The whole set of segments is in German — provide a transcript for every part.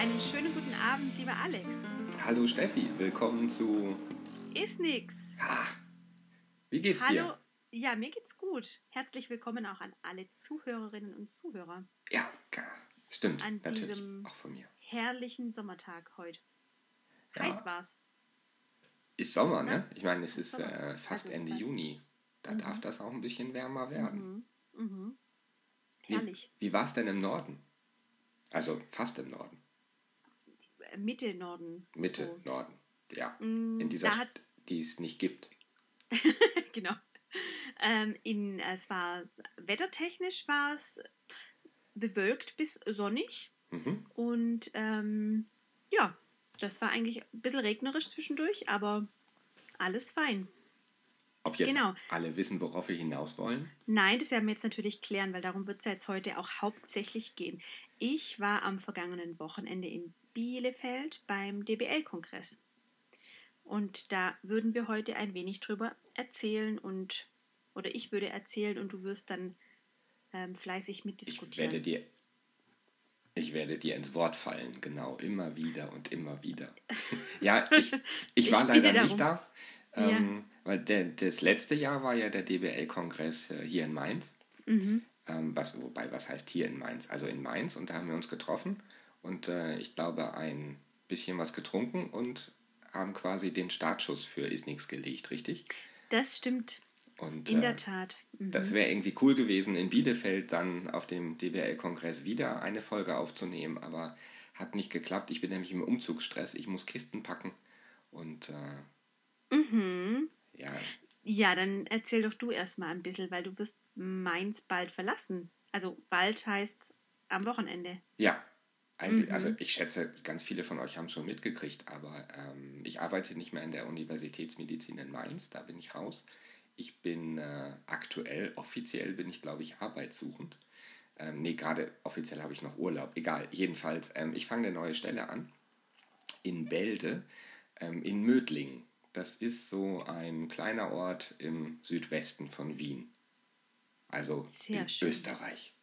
Einen schönen guten Abend, lieber Alex. Hallo Steffi, willkommen zu. Ist nix. Wie geht's Hallo. dir? Ja, mir geht's gut. Herzlich willkommen auch an alle Zuhörerinnen und Zuhörer Ja, stimmt, an natürlich. diesem Auch von mir. herrlichen Sommertag heute. Ja. Heiß war's. Ist Sommer, ne? Ich meine, es ist Sommer. äh, fast Also, Ende. Juni. Da darf das auch ein bisschen wärmer werden. Mhm. Wie- Herrlich. Wie war es denn im Norden? Also fast im Norden. Mitte Norden. Mitte So. Norden. Ja. Mm, In dieser da St- hat's- die es nicht gibt. genau. Ähm, in, es war wettertechnisch war es bewölkt bis sonnig. Mhm. Und ähm, ja, das war eigentlich ein bisschen regnerisch zwischendurch, aber alles fein. Ob jetzt Genau. alle wissen, worauf wir hinaus wollen? Nein, das werden wir jetzt natürlich klären, weil darum wird es ja jetzt heute auch hauptsächlich gehen. Ich war am vergangenen Wochenende in Bielefeld beim DBL-Kongress. Und da würden wir heute ein wenig drüber erzählen und, oder ich würde erzählen und du wirst dann ähm, fleißig Ich mitdiskutieren. werde dir. Ich werde dir ins Wort fallen, genau, immer wieder und immer wieder. ja, ich, ich war Ich leider nicht da, ähm, weil der, das letzte Jahr war ja der DBL-Kongress äh, hier in Mainz. Mhm. Ähm, was, wobei, was heißt hier in Mainz? Also in Mainz und da haben wir uns getroffen und äh, ich glaube ein bisschen was getrunken und haben quasi den Startschuss für Isnix gelegt, richtig? Das stimmt, Und, in äh, der Tat. Mhm. das wäre irgendwie cool gewesen, in Bielefeld dann auf dem DBL-Kongress wieder eine Folge aufzunehmen, aber hat nicht geklappt. Ich bin nämlich im Umzugsstress. Ich muss Kisten packen und äh, ja, Ja, dann erzähl doch du erstmal ein bisschen, weil du wirst Mainz bald verlassen. Also bald heißt am Wochenende. ja. Also ich schätze, ganz viele von euch haben es schon mitgekriegt, aber ähm, ich arbeite nicht mehr in der Universitätsmedizin in Mainz, da bin ich raus. Ich bin äh, aktuell, offiziell bin ich, glaube ich, arbeitssuchend. Ähm, nee, gerade offiziell habe ich noch Urlaub. Egal, jedenfalls, ähm, ich fange eine neue Stelle an in Bälde ähm, in Mödling. Das ist so ein kleiner Ort im Südwesten von Wien. Also Sehr in schön. Österreich.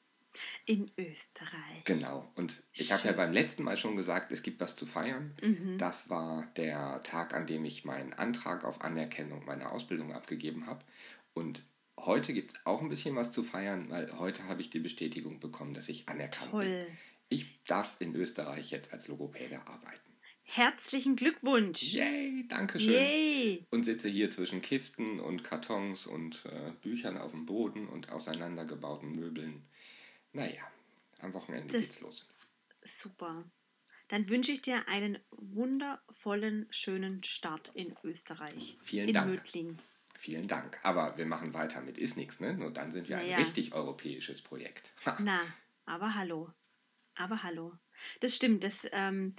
In Österreich. Genau. Und ich habe ja beim letzten Mal schon gesagt, es gibt was zu feiern. Das war der Tag, an dem ich meinen Antrag auf Anerkennung meiner Ausbildung abgegeben habe. Und heute gibt es auch ein bisschen was zu feiern, weil heute habe ich die Bestätigung bekommen, dass ich anerkannt Toll. bin. Ich darf in Österreich jetzt als Logopäde arbeiten. Herzlichen Glückwunsch. Yay, danke schön. Yay. Und sitze hier zwischen Kisten und Kartons und äh, Büchern auf dem Boden und auseinandergebauten Möbeln. Naja, am Wochenende Das- geht's los. Super. Dann wünsche ich dir einen wundervollen, schönen Start in Österreich. Vielen in Dank. Mödling. Vielen Dank. Aber wir machen weiter mit Ist nix, ne? Nur dann sind wir ein Naja. richtig europäisches Projekt. Na, aber hallo. Aber hallo. Das stimmt, das ähm,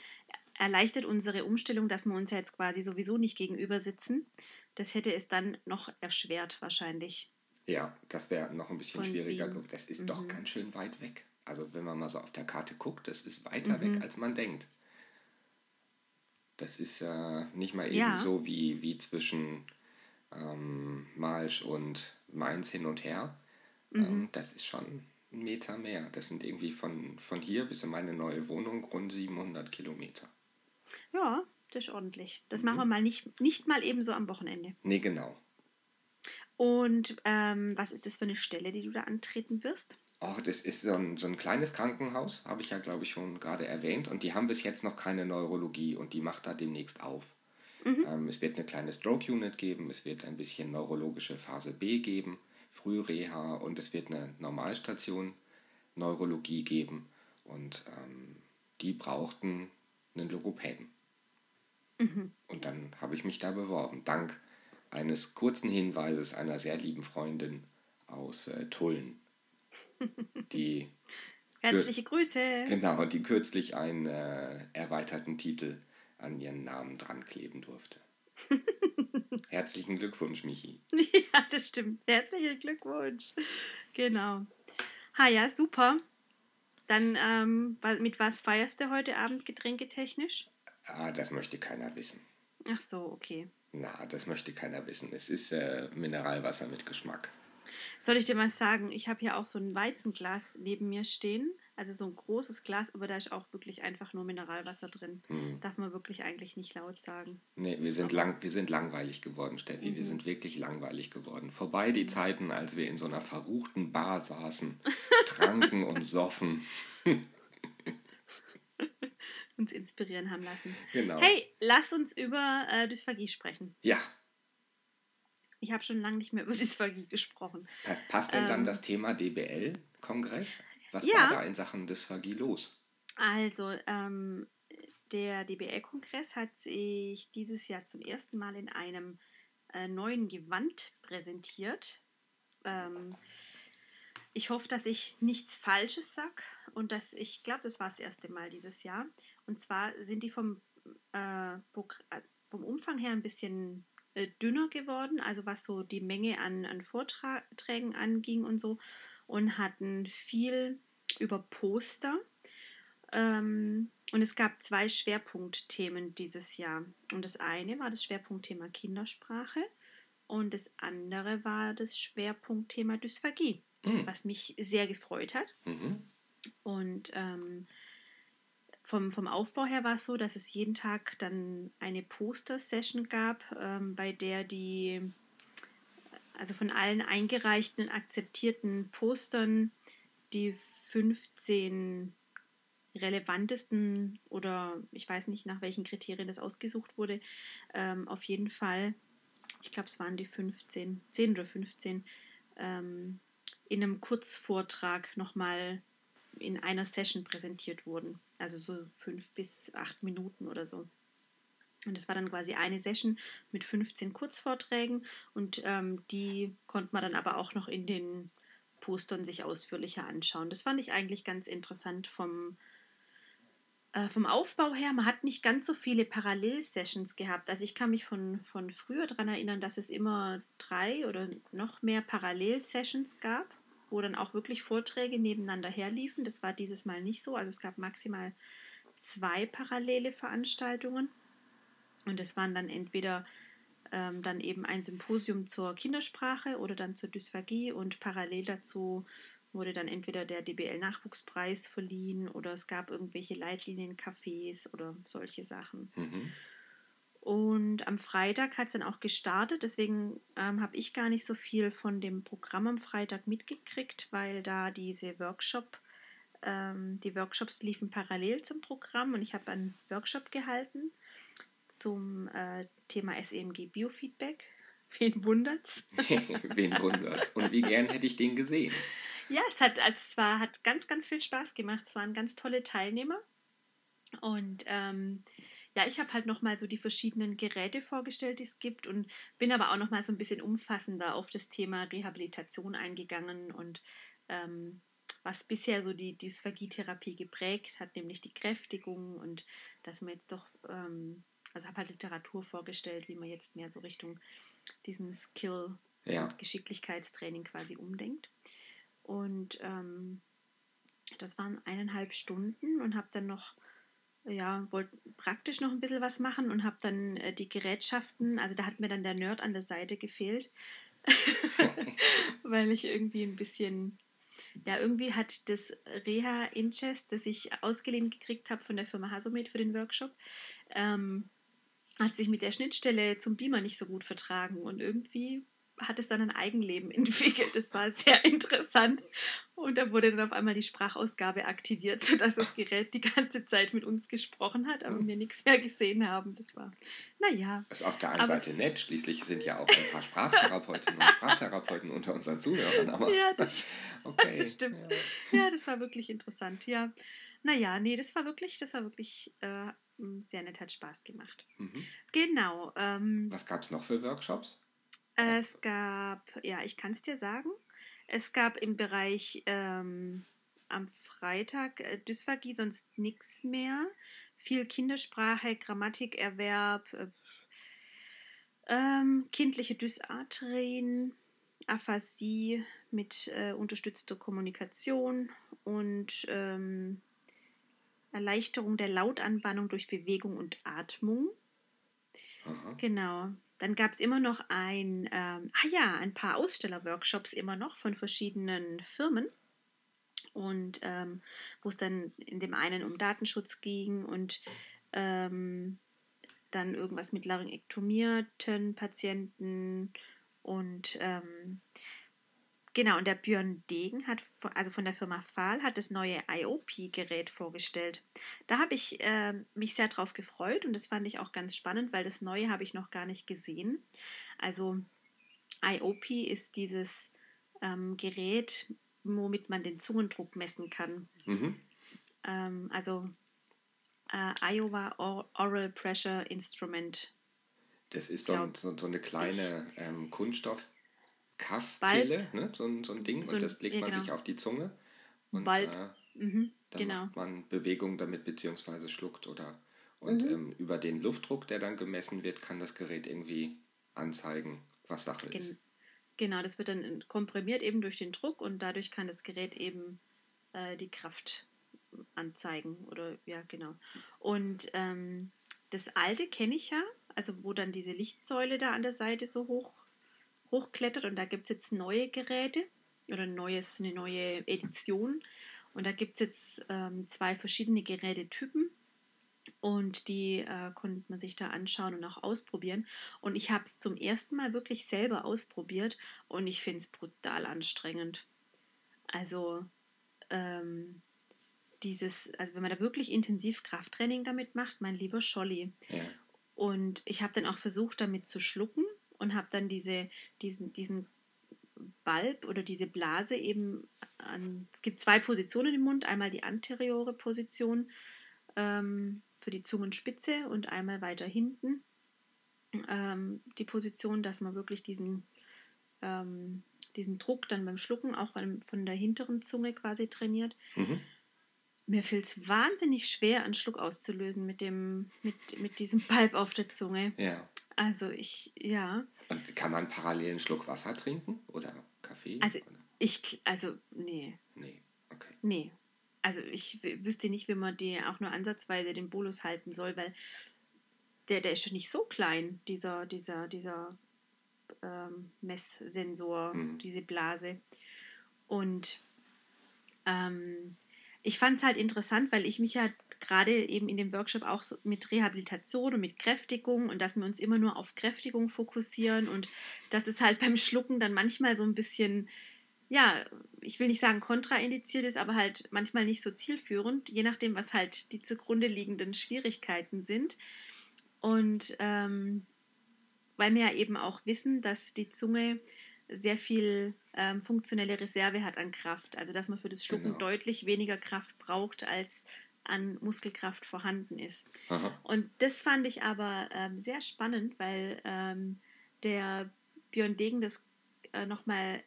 erleichtert unsere Umstellung, dass wir uns jetzt quasi sowieso nicht gegenüber sitzen. Das hätte es dann noch erschwert wahrscheinlich. Ja, das wäre noch ein bisschen Von schwieriger. Wien. Mhm. Das ist doch ganz schön weit weg. Also wenn man mal so auf der Karte guckt, das ist weiter Mhm. weg, als man denkt. Das ist äh, nicht mal eben Ja. so wie, wie zwischen ähm, Malsch und Mainz hin und her. Mhm. Ähm, das ist schon ein Meter mehr. Das sind irgendwie von, von hier bis in meine neue Wohnung rund 700 Kilometer. Ja, das ist ordentlich. Das Mhm. machen wir mal nicht, nicht mal eben so am Wochenende. Nee, genau. Und ähm, was ist das für eine Stelle, die du da antreten wirst? Oh, das ist so ein, so ein kleines Krankenhaus, habe ich ja, glaube ich, schon gerade erwähnt. Und die haben bis jetzt noch keine Neurologie und die macht da demnächst auf. Ähm, es wird eine kleine Stroke-Unit geben, es wird ein bisschen neurologische Phase B geben, Frühreha und es wird eine Normalstation Neurologie geben. Und ähm, die brauchten einen Logopäden. Und dann habe ich mich da beworben, dank eines kurzen Hinweises einer sehr lieben Freundin aus äh, Tulln, die Herzliche Grüße. genau, die kürzlich einen äh, erweiterten Titel an ihren Namen dran kleben durfte. Herzlichen Glückwunsch, Michi. Ja, das stimmt. Herzlichen Glückwunsch. Genau. Ha ja, super. Dann ähm, mit was feierst du heute Abend getränketechnisch? Ah, das möchte keiner wissen. Ach so, okay. Na, das möchte keiner wissen. Es ist äh, Mineralwasser mit Geschmack. Soll ich dir mal sagen, ich habe hier auch so ein Weizenglas neben mir stehen, Also so ein großes Glas, aber da ist auch wirklich einfach nur Mineralwasser drin. Mhm. Darf man wirklich eigentlich nicht laut sagen. Nee, wir sind, lang, wir sind langweilig geworden, Steffi. Mhm. Wir sind wirklich langweilig geworden. Vorbei die Zeiten, als wir in so einer verruchten Bar saßen, tranken und soffen. uns inspirieren haben lassen. Genau. Hey, lass uns über äh, Dysphagie sprechen. Ja. Ich habe schon lange nicht mehr über Dysphagie gesprochen. Passt denn ähm, dann das Thema DBL-Kongress? Was ja. war da in Sachen Dysphagie los? Also, ähm, der DBL-Kongress hat sich dieses Jahr zum ersten Mal in einem äh, neuen Gewand präsentiert. Ähm, ich hoffe, dass ich nichts Falsches sage und dass ich glaube, das war das erste Mal dieses Jahr. Und zwar sind die vom, äh, äh, vom Umfang her ein bisschen äh, dünner geworden, also was so die Menge an, an Vorträgen anging und so und hatten viel über Poster. Ähm, und es gab zwei Schwerpunktthemen dieses Jahr. Und das eine war das Schwerpunktthema Kindersprache und das andere war das Schwerpunktthema Dysphagie, mhm. was mich sehr gefreut hat. Mhm. Und ähm, vom, vom Aufbau her war es so, dass es jeden Tag dann eine Poster-Session gab, ähm, bei der die also von allen eingereichten und akzeptierten Postern die 15 relevantesten oder ich weiß nicht, nach welchen Kriterien das ausgesucht wurde, ähm, auf jeden Fall, ich glaube, es waren die 15, 10 oder 15, ähm, in einem Kurzvortrag nochmal in einer Session präsentiert wurden. Also so fünf bis acht Minuten oder so. Und das war dann quasi eine Session mit 15 Kurzvorträgen und ähm, die konnte man dann aber auch noch in den Postern sich ausführlicher anschauen. Das fand ich eigentlich ganz interessant vom, äh, vom Aufbau her. Man hat nicht ganz so viele Parallelsessions gehabt. Also ich kann mich von, von früher daran erinnern, dass es immer drei oder noch mehr Parallelsessions gab, wo dann auch wirklich Vorträge nebeneinander herliefen. Das war dieses Mal nicht so. Also es gab maximal zwei parallele Veranstaltungen. Und es waren dann entweder ähm, dann eben ein Symposium zur Kindersprache oder dann zur Dysphagie und parallel dazu wurde dann entweder der DBL-Nachwuchspreis verliehen oder es gab irgendwelche Leitlinien-Cafés oder solche Sachen. Mhm. Und am Freitag hat es dann auch gestartet, deswegen ähm, habe ich gar nicht so viel von dem Programm am Freitag mitgekriegt, weil da diese Workshop, ähm, die Workshops liefen parallel zum Programm und ich habe einen Workshop gehalten zum äh, Thema SEMG Biofeedback. Wen wundert's? Wen wundert's? Und wie gern hätte ich den gesehen? Ja, es hat, also es war, hat ganz, ganz viel Spaß gemacht. Es waren ganz tolle Teilnehmer. Und ähm, ja, ich habe halt nochmal so die verschiedenen Geräte vorgestellt, die es gibt und bin aber auch nochmal so ein bisschen umfassender auf das Thema Rehabilitation eingegangen und ähm, was bisher so die Dysphagietherapie geprägt hat, nämlich die Kräftigung und dass man jetzt doch ähm, also habe halt Literatur vorgestellt, wie man jetzt mehr so Richtung diesem Skill- ja. und Geschicklichkeitstraining quasi umdenkt. Und ähm, das waren eineinhalb Stunden und habe dann noch, ja, wollte praktisch noch ein bisschen was machen und habe dann äh, die Gerätschaften, also da hat mir dann der Nerd an der Seite gefehlt, weil ich irgendwie ein bisschen ja, irgendwie hat das Reha Inchest, das ich ausgeliehen gekriegt habe von der Firma Hasomed für den Workshop, ähm, hat sich mit der Schnittstelle zum Beamer nicht so gut vertragen und irgendwie hat es dann ein Eigenleben entwickelt. Das war sehr interessant. Und da wurde dann auf einmal die Sprachausgabe aktiviert, sodass das Gerät die ganze Zeit mit uns gesprochen hat, aber wir nichts mehr gesehen haben. Das war, naja. Das ist auf der einen Seite nett. Schließlich sind ja auch ein paar Sprachtherapeutinnen und Sprachtherapeuten unter unseren Zuhörern. Aber ja, das, okay. das stimmt. Ja. ja, das war wirklich interessant. Ja. Naja, nee, das war wirklich, das war wirklich äh, sehr nett, hat Spaß gemacht. Mhm. Genau. Ähm, Was gab es noch für Workshops? Es gab, ja, ich kann es dir sagen, es gab im Bereich ähm, am Freitag äh, Dysphagie, sonst nichts mehr. Viel Kindersprache, Grammatikerwerb, äh, ähm, kindliche Dysarthrien, Aphasie mit äh, unterstützter Kommunikation und ähm, Erleichterung der Lautanbannung durch Bewegung und Atmung. Aha. Genau. Dann gab es immer noch ein, ähm, ah ja, ein paar Ausstellerworkshops immer noch von verschiedenen Firmen. und ähm, wo es dann in dem einen um Datenschutz ging und ähm, dann irgendwas mit laryngektomierten Patienten und ähm, genau, und der Björn Degen hat, also von der Firma Fahl, hat das neue IOP-Gerät vorgestellt. Da habe ich äh, mich sehr drauf gefreut und das fand ich auch ganz spannend, weil das neue habe ich noch gar nicht gesehen. Also IOP ist dieses ähm, Gerät, womit man den Zungendruck messen kann. Mhm. Ähm, also äh, Iowa Oral Pressure Instrument. Das ist so, so, so eine kleine ähm, Kunststoff. Kaffpille, ne? so, so ein Ding, so, und das legt ja, man genau. sich auf die Zunge. Und Balb. Äh, mhm, dann genau. macht man Bewegung damit, beziehungsweise schluckt oder. Und mhm. ähm, über den Luftdruck, der dann gemessen wird, kann das Gerät irgendwie anzeigen, was Sache Gen ist. Genau, das wird dann komprimiert eben durch den Druck und dadurch kann das Gerät eben äh, die Kraft anzeigen oder ja, genau. Und ähm, das alte kenne ich ja, also wo dann diese Lichtsäule da an der Seite so hoch hochklettert und da gibt es jetzt neue Geräte oder neues, eine neue Edition und da gibt es jetzt ähm, zwei verschiedene Gerätetypen und die äh, konnte man sich da anschauen und auch ausprobieren. Und ich habe es zum ersten Mal wirklich selber ausprobiert und ich finde es brutal anstrengend. Also ähm, dieses, also wenn man da wirklich intensiv Krafttraining damit macht, mein lieber Scholli. Ja. Und ich habe dann auch versucht, damit zu schlucken und habe dann diese, diesen, diesen Balb oder diese Blase eben an. Es gibt zwei Positionen im Mund, einmal die anteriore Position ähm, für die Zungenspitze und einmal weiter hinten ähm, die Position, dass man wirklich diesen, ähm, diesen Druck dann beim Schlucken auch von der hinteren Zunge quasi trainiert. Mhm. Mir fällt es wahnsinnig schwer, einen Schluck auszulösen mit, dem, mit, mit diesem Balb auf der Zunge. Ja. Also ich, ja. Und kann man parallel einen Schluck Wasser trinken oder Kaffee? Also oder? ich, also nee. Nee, okay. Nee. Also ich wüsste nicht, wie man die auch nur ansatzweise den Bolus halten soll, weil der, der ist schon nicht so klein, dieser, dieser, dieser ähm, Messsensor, hm. diese Blase. Und ähm, ich fand es halt interessant, weil ich mich ja gerade eben in dem Workshop auch so mit Rehabilitation und mit Kräftigung und dass wir uns immer nur auf Kräftigung fokussieren und dass es halt beim Schlucken dann manchmal so ein bisschen, ja, ich will nicht sagen kontraindiziert ist, aber halt manchmal nicht so zielführend, je nachdem, was halt die zugrunde liegenden Schwierigkeiten sind. Und ähm, weil wir ja eben auch wissen, dass die Zunge sehr viel ähm, funktionelle Reserve hat an Kraft. Also dass man für das Schlucken genau. deutlich weniger Kraft braucht, als an Muskelkraft vorhanden ist. Aha. Und das fand ich aber ähm, sehr spannend, weil ähm, der Björn Degen das äh, nochmal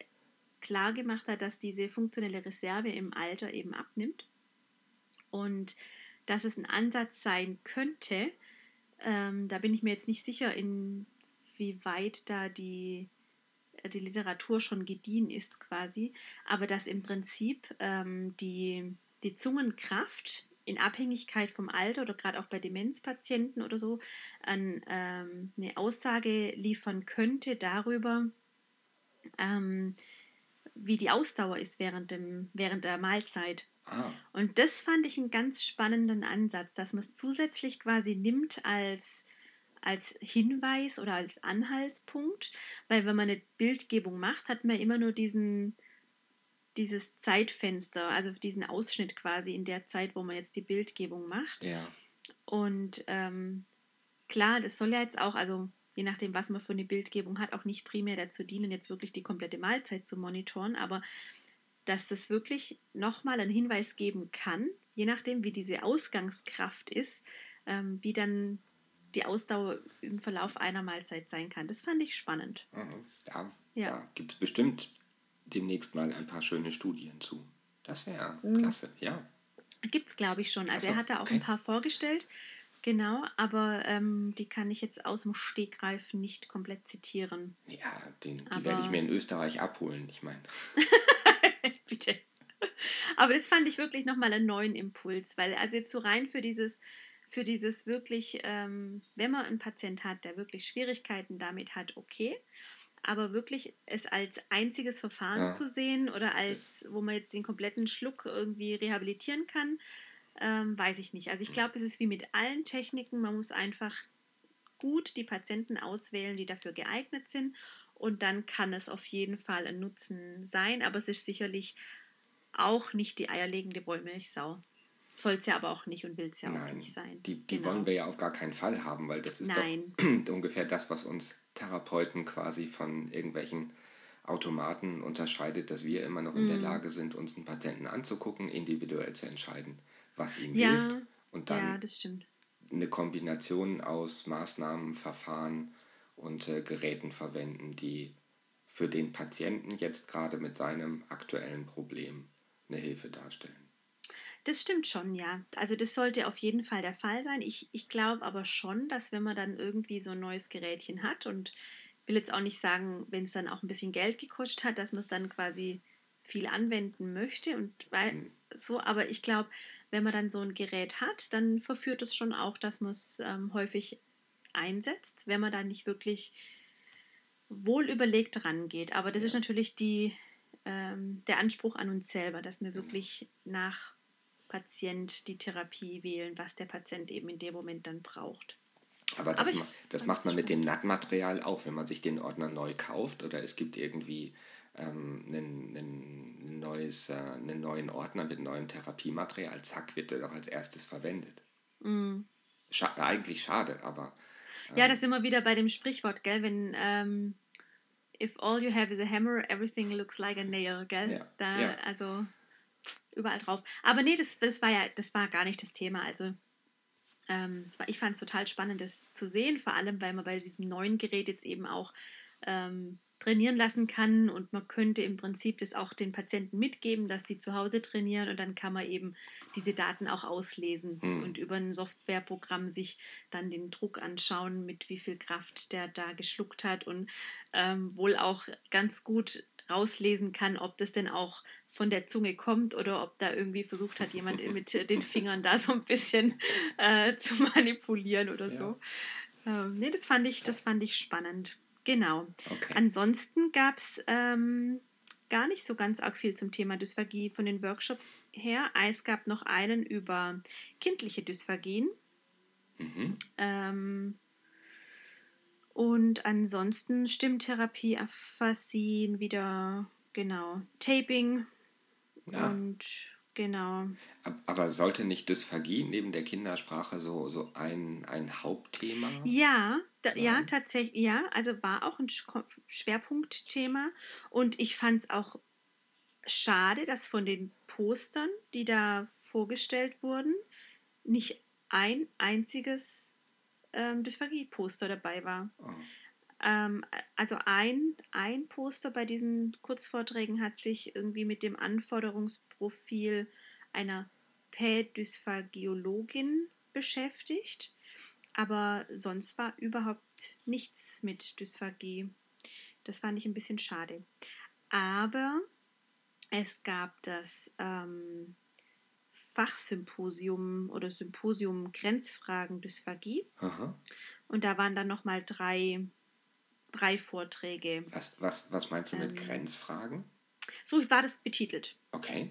klar gemacht hat, dass diese funktionelle Reserve im Alter eben abnimmt und dass es ein Ansatz sein könnte, ähm, da bin ich mir jetzt nicht sicher, inwieweit da die die Literatur schon gediehen ist quasi, aber dass im Prinzip ähm, die, die Zungenkraft in Abhängigkeit vom Alter oder gerade auch bei Demenzpatienten oder so an, ähm, eine Aussage liefern könnte darüber, ähm, wie die Ausdauer ist während, dem, während der Mahlzeit. Ah. Und das fand ich einen ganz spannenden Ansatz, dass man es zusätzlich quasi nimmt als als Hinweis oder als Anhaltspunkt, weil wenn man eine Bildgebung macht, hat man immer nur diesen, dieses Zeitfenster, also diesen Ausschnitt quasi in der Zeit, wo man jetzt die Bildgebung macht. Ja. Und ähm, klar, das soll ja jetzt auch, also je nachdem, was man für eine Bildgebung hat, auch nicht primär dazu dienen, jetzt wirklich die komplette Mahlzeit zu monitoren, aber dass das wirklich nochmal einen Hinweis geben kann, je nachdem, wie diese Ausgangskraft ist, ähm, wie dann die Ausdauer im Verlauf einer Mahlzeit sein kann. Das fand ich spannend. Mhm. Da, ja. da gibt es bestimmt demnächst mal ein paar schöne Studien zu. Das wäre mhm. klasse, ja. Gibt es, glaube ich, schon. Also so, er hat da auch okay. ein paar vorgestellt. Genau, aber ähm, die kann ich jetzt aus dem Stegreif nicht komplett zitieren. Ja, den, die werde ich mir in Österreich abholen, ich meine. Bitte. Aber das fand ich wirklich nochmal einen neuen Impuls, weil also jetzt so rein für dieses für dieses wirklich, ähm, wenn man einen Patient hat, der wirklich Schwierigkeiten damit hat, okay. Aber wirklich es als einziges Verfahren ja. zu sehen oder als, wo man jetzt den kompletten Schluck irgendwie rehabilitieren kann, ähm, weiß ich nicht. Also ich glaube, es ist wie mit allen Techniken, man muss einfach gut die Patienten auswählen, die dafür geeignet sind. Und dann kann es auf jeden Fall ein Nutzen sein, aber es ist sicherlich auch nicht die eierlegende Wollmilchsau. Soll es ja aber auch nicht und will es ja Nein, auch nicht sein. Die, die genau. wollen wir ja auf gar keinen Fall haben, weil das ist Nein. doch ungefähr das, was uns Therapeuten quasi von irgendwelchen Automaten unterscheidet, dass wir immer noch in mm. der Lage sind, uns einen Patienten anzugucken, individuell zu entscheiden, was ihm ja, hilft und dann ja, eine Kombination aus Maßnahmen, Verfahren und äh, Geräten verwenden, die für den Patienten jetzt gerade mit seinem aktuellen Problem eine Hilfe darstellen. Das stimmt schon, ja. Also das sollte auf jeden Fall der Fall sein. Ich, ich glaube aber schon, dass wenn man dann irgendwie so ein neues Gerätchen hat und will jetzt auch nicht sagen, wenn es dann auch ein bisschen Geld gekostet hat, dass man es dann quasi viel anwenden möchte und weil mhm. so, aber ich glaube, wenn man dann so ein Gerät hat, dann verführt es schon auch, dass man es ähm, häufig einsetzt, wenn man da nicht wirklich wohl überlegt rangeht. Aber das ist natürlich die, ähm, der Anspruch an uns selber, dass wir wirklich nach Patient die Therapie wählen, was der Patient eben in dem Moment dann braucht. Aber das, Aber ma das macht man mit dem NAT-Material auch, wenn man sich den Ordner neu kauft oder es gibt irgendwie ähm, einen, einen, neues, äh, einen neuen Ordner mit neuem Therapiematerial, zack, wird der doch als erstes verwendet. Mm. Scha eigentlich schade, aber. Ähm, ja, das ist immer wieder bei dem Sprichwort, gell, wenn. Ähm, if all you have is a hammer, everything looks like a nail, gell? Ja, da, ja. Also überall drauf. Aber nee, das, das war ja, das war gar nicht das Thema. Also ähm, war, ich fand es total spannend, das zu sehen, vor allem, weil man bei diesem neuen Gerät jetzt eben auch ähm, trainieren lassen kann und man könnte im Prinzip das auch den Patienten mitgeben, dass die zu Hause trainieren und dann kann man eben diese Daten auch auslesen mhm. und über ein Softwareprogramm sich dann den Druck anschauen, mit wie viel Kraft der da geschluckt hat und ähm, wohl auch ganz gut rauslesen kann, ob das denn auch von der Zunge kommt oder ob da irgendwie versucht hat, jemand mit den Fingern da so ein bisschen äh, zu manipulieren oder ja. so. Ähm, nee, das fand ich, das fand ich spannend. Genau. Okay. Ansonsten gab es ähm, gar nicht so ganz arg viel zum Thema Dysphagie von den Workshops her. Es gab noch einen über kindliche Dysphagien. Mhm. Ähm, und ansonsten Stimmtherapie, Aphasie, wieder, genau, Taping ja. und genau. Aber sollte nicht Dysphagie neben der Kindersprache so, so ein, ein Hauptthema Ja, da, ja, tatsächlich, ja, also war auch ein Schwerpunktthema und ich fand es auch schade, dass von den Postern, die da vorgestellt wurden, nicht ein einziges ähm, Dysphagie-Poster dabei war. Oh. Ähm, also ein, ein Poster bei diesen Kurzvorträgen hat sich irgendwie mit dem Anforderungsprofil einer Pädysphagiologin beschäftigt, aber sonst war überhaupt nichts mit Dysphagie. Das fand ich ein bisschen schade. Aber es gab das ähm, Fachsymposium oder Symposium Grenzfragen Dysphagie. Aha. Und da waren dann nochmal drei, drei Vorträge. Was, was, was meinst du mit ähm, Grenzfragen? So war das betitelt. Okay.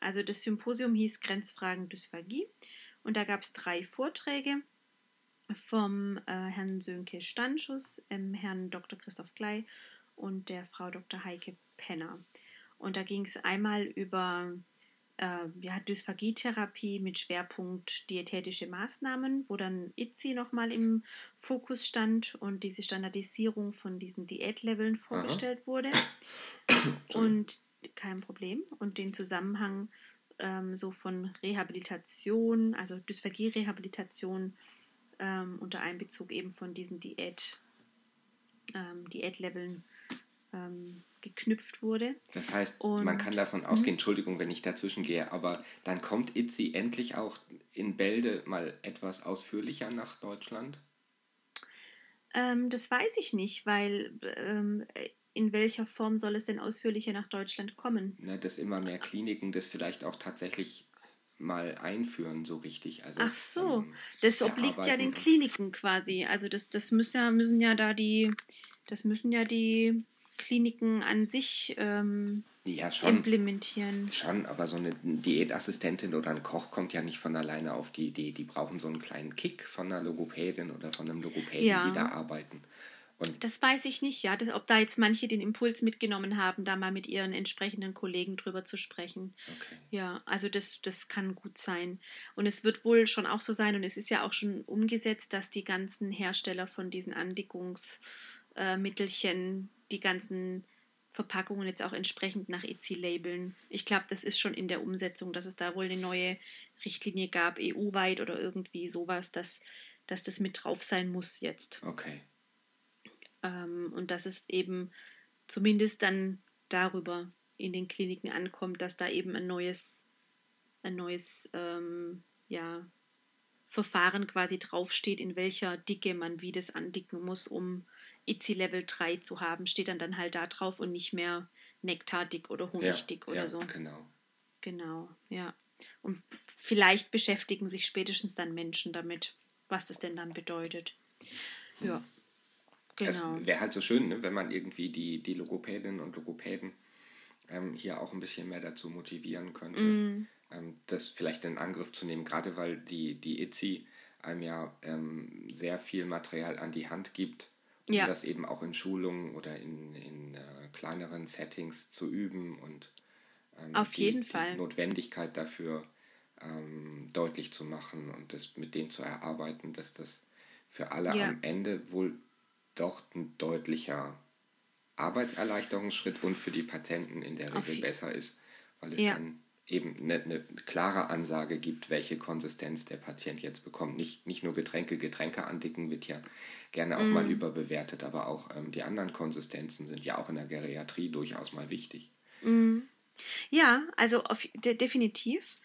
Also das Symposium hieß Grenzfragen Dysphagie und da gab es drei Vorträge vom äh, Herrn Sönke Stanschus, ähm, Herrn Dr. Christoph Klei und der Frau Dr. Heike Penner. Und da ging es einmal über äh, ja, Dysphagietherapie mit Schwerpunkt diätetische Maßnahmen, wo dann ITSI nochmal im Fokus stand und diese Standardisierung von diesen Diätleveln vorgestellt Aha. wurde. und kein Problem. Und den Zusammenhang ähm, so von Rehabilitation, also Dysphagie-Rehabilitation ähm, unter Einbezug eben von diesen Diät, ähm, Diätleveln ähm, geknüpft wurde. Das heißt, und, man kann davon ausgehen, mhm. Entschuldigung, wenn ich dazwischen gehe, aber dann kommt Itzi endlich auch in Bälde mal etwas ausführlicher nach Deutschland? Ähm, das weiß ich nicht, weil ähm, in welcher Form soll es denn ausführlicher nach Deutschland kommen? Na, dass immer mehr Kliniken das vielleicht auch tatsächlich mal einführen, so richtig. Also, Ach so, ähm, das obliegt ja den Kliniken quasi. Also das, das müssen ja, müssen ja da die Das müssen ja die Kliniken an sich ähm, ja, schon, implementieren. Schon, aber so eine Diätassistentin oder ein Koch kommt ja nicht von alleine auf die Idee. Die brauchen so einen kleinen Kick von einer Logopädin oder von einem Logopäden, ja. die da arbeiten. Und das weiß ich nicht, ja. Das, ob da jetzt manche den Impuls mitgenommen haben, da mal mit ihren entsprechenden Kollegen drüber zu sprechen. Okay. Ja, also das, das kann gut sein. Und es wird wohl schon auch so sein, und es ist ja auch schon umgesetzt, dass die ganzen Hersteller von diesen Andickungsmittelchen, äh, die ganzen Verpackungen jetzt auch entsprechend nach EC labeln. Ich glaube, das ist schon in der Umsetzung, dass es da wohl eine neue Richtlinie gab, EU-weit oder irgendwie sowas, dass, dass das mit drauf sein muss jetzt. Okay. Ähm, und dass es eben zumindest dann darüber in den Kliniken ankommt, dass da eben ein neues, ein neues ähm, ja, Verfahren quasi draufsteht, in welcher Dicke man wie das andicken muss, um ITSI Level 3 zu haben, steht dann dann halt da drauf und nicht mehr Nektardick oder Honigdick ja, oder ja, so. Genau. Genau, ja. Und vielleicht beschäftigen sich spätestens dann Menschen damit, was das denn dann bedeutet. Ja. Genau. Es wäre halt so schön, ne, wenn man irgendwie die, die Logopädinnen und Logopäden ähm, hier auch ein bisschen mehr dazu motivieren könnte, mm. ähm, das vielleicht in Angriff zu nehmen, gerade weil die, die ITSI einem ja ähm, sehr viel Material an die Hand gibt, um ja. das eben auch in Schulungen oder in, in äh, kleineren Settings zu üben und ähm, Auf die, jeden Fall. die Notwendigkeit dafür ähm, deutlich zu machen und das mit denen zu erarbeiten, dass das für alle ja. am Ende wohl doch ein deutlicher Arbeitserleichterungsschritt und für die Patienten in der Regel besser ist, weil es ja. dann eben eine, eine, klare Ansage gibt, welche Konsistenz der Patient jetzt bekommt. Nicht, nicht nur Getränke, Getränke andicken wird ja gerne auch mm. mal überbewertet, aber auch ähm, die anderen Konsistenzen sind ja auch in der Geriatrie durchaus mal wichtig. Mm. Ja, also auf, de, definitiv.